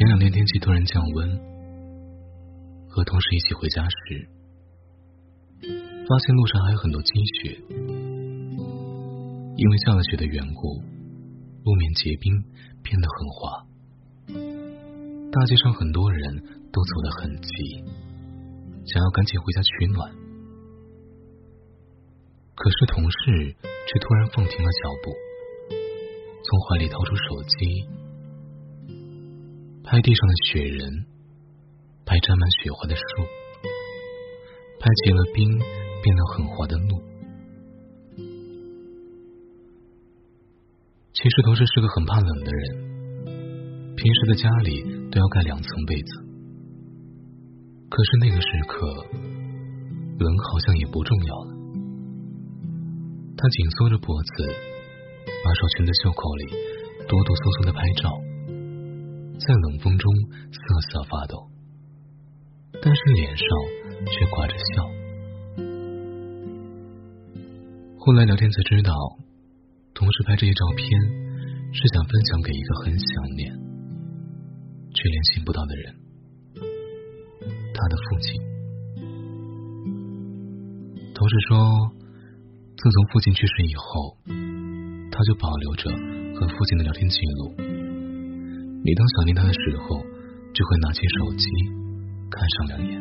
前两天天气突然降温，和同事一起回家时，发现路上还有很多积雪。因为下了雪的缘故，路面结冰，变得很滑。大街上很多人都走得很急，想要赶紧回家取暖。可是同事却突然放停了脚步，从怀里掏出手机。拍地上的雪人，拍沾满雪花的树，拍结了冰变得很滑的路。其实同事是个很怕冷的人，平时在家里都要盖两层被子。可是那个时刻，冷好像也不重要了。他紧缩着脖子，把手裙的袖口里哆哆嗦嗦的拍照。在冷风中瑟瑟发抖，但是脸上却挂着笑。后来聊天才知道，同事拍这些照片是想分享给一个很想念却联系不到的人，他的父亲。同事说，自从父亲去世以后，他就保留着和父亲的聊天记录。每当想念他的时候，就会拿起手机看上两眼。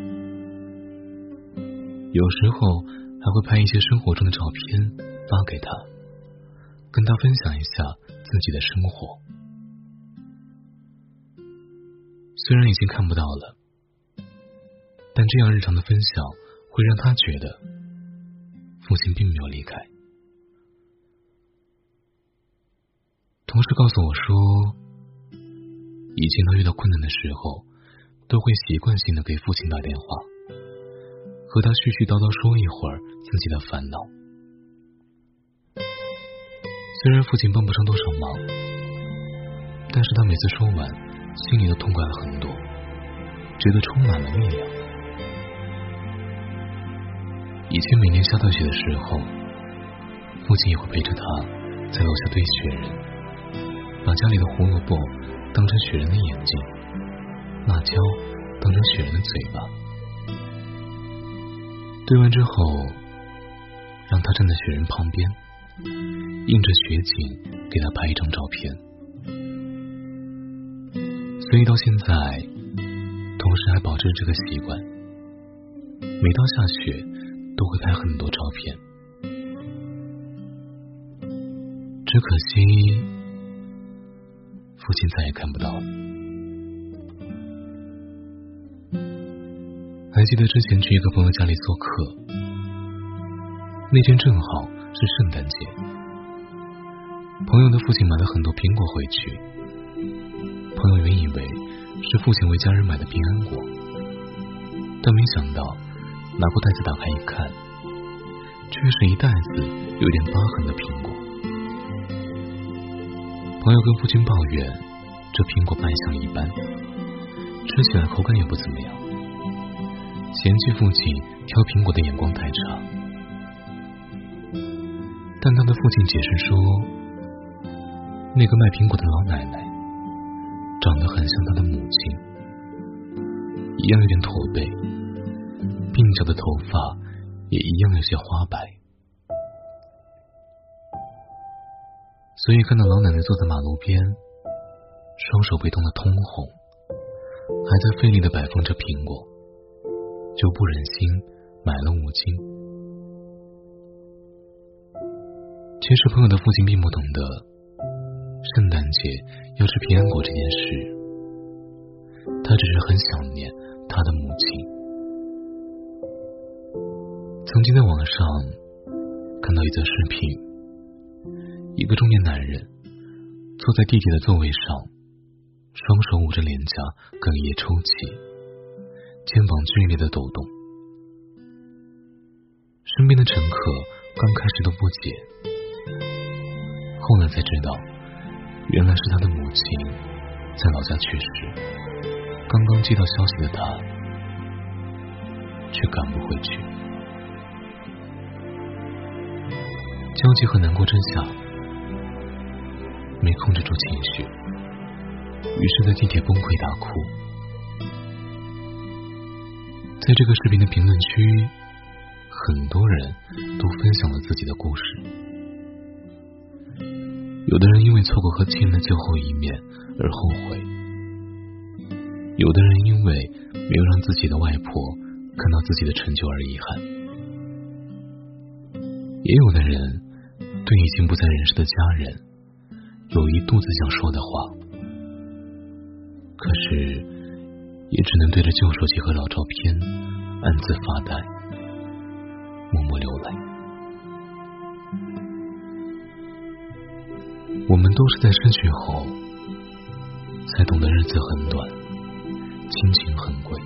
有时候还会拍一些生活中的照片发给他，跟他分享一下自己的生活。虽然已经看不到了，但这样日常的分享会让他觉得父亲并没有离开。同事告诉我说。以前他遇到困难的时候，都会习惯性的给父亲打电话，和他絮絮叨叨说一会儿自己的烦恼。虽然父亲帮不上多少忙，但是他每次说完，心里都痛快了很多，觉得充满了力量。以前每年下大雪的时候，父亲也会陪着他在楼下堆雪人，把家里的胡萝卜。当成雪人的眼睛，辣椒当成雪人的嘴巴，堆完之后，让他站在雪人旁边，映着雪景给他拍一张照片。所以到现在，同时还保持这个习惯，每到下雪都会拍很多照片。只可惜。父亲再也看不到了。还记得之前去一个朋友家里做客，那天正好是圣诞节，朋友的父亲买了很多苹果回去。朋友原以为是父亲为家人买的平安果，但没想到拿过袋子打开一看，却是一袋子有点疤痕的苹果。朋友跟父亲抱怨，这苹果卖相一般，吃起来口感也不怎么样，嫌弃父亲挑苹果的眼光太差。但他的父亲解释说，那个卖苹果的老奶奶长得很像他的母亲，一样有点驼背，鬓角的头发也一样有些花白。所以看到老奶奶坐在马路边，双手被冻得通红，还在费力的摆放着苹果，就不忍心买了五斤。其实朋友的父亲并不懂得圣诞节要吃平安果这件事，他只是很想念他的母亲。曾经在网上看到一则视频。一个中年男人坐在地铁的座位上，双手捂着脸颊，哽咽抽泣，肩膀剧烈的抖动。身边的乘客刚开始都不解，后来才知道，原来是他的母亲在老家去世，刚刚接到消息的他却赶不回去，焦急和难过之下。没控制住情绪，于是，在地铁崩溃大哭。在这个视频的评论区，很多人都分享了自己的故事。有的人因为错过和亲人的最后一面而后悔，有的人因为没有让自己的外婆看到自己的成就而遗憾，也有的人对已经不在人世的家人有一肚子想说的话，可是也只能对着旧手机和老照片暗自发呆，默默流泪。我们都是在失去后，才懂得日子很短，亲情很贵。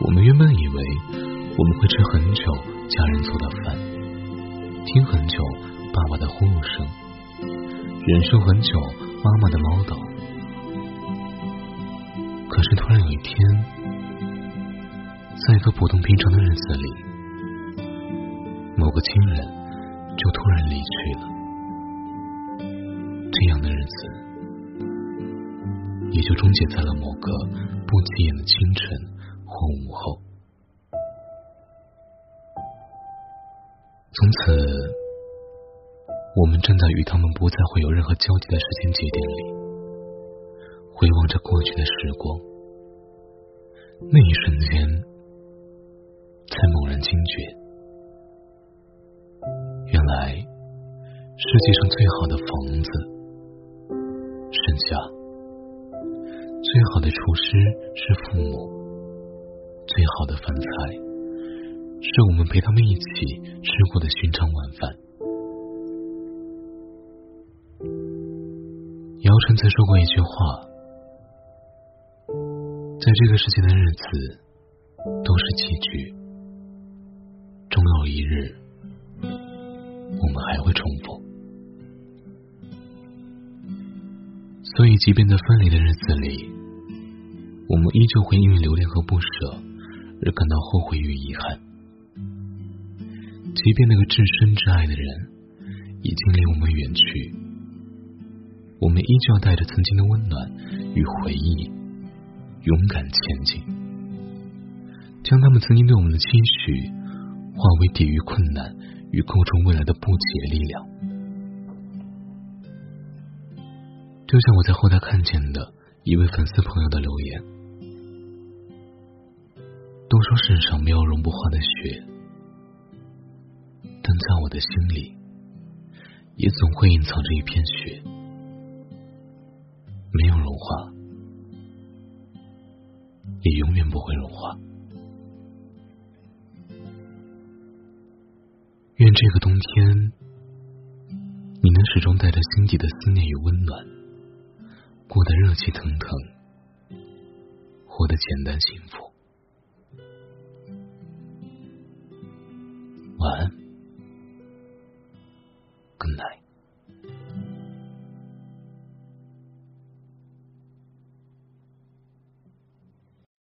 我们原本以为我们会吃很久家人做的饭，听很久爸爸的呼噜声，忍受很久妈妈的唠叨。可是突然有一天，在一个普通平常的日子里，某个亲人就突然离去了。这样的日子，也就终结在了某个不起眼的清晨或午后。从此，我们站在与他们不再会有任何交集的时间节点里，回望着过去的时光，那一瞬间，才猛然惊觉，原来世界上最好的房子。剩下最好的厨师是父母，最好的饭菜是我们陪他们一起吃过的寻常晚饭。姚晨曾说过一句话：“在这个世界的日子都是棋局，终有一日我们还会重逢。”所以，即便在分离的日子里，我们依旧会因为留恋和不舍而感到后悔与遗憾。即便那个至深至爱的人已经离我们远去，我们依旧要带着曾经的温暖与回忆，勇敢前进，将他们曾经对我们的期许化为抵御困难与构筑未来的不竭力量。就像我在后台看见的一位粉丝朋友的留言，都说世上没有融不化的雪，但在我的心里，也总会隐藏着一片雪，没有融化，也永远不会融化。愿这个冬天，你能始终带着心底的思念与温暖。过得热气腾腾，活得简单幸福。晚安。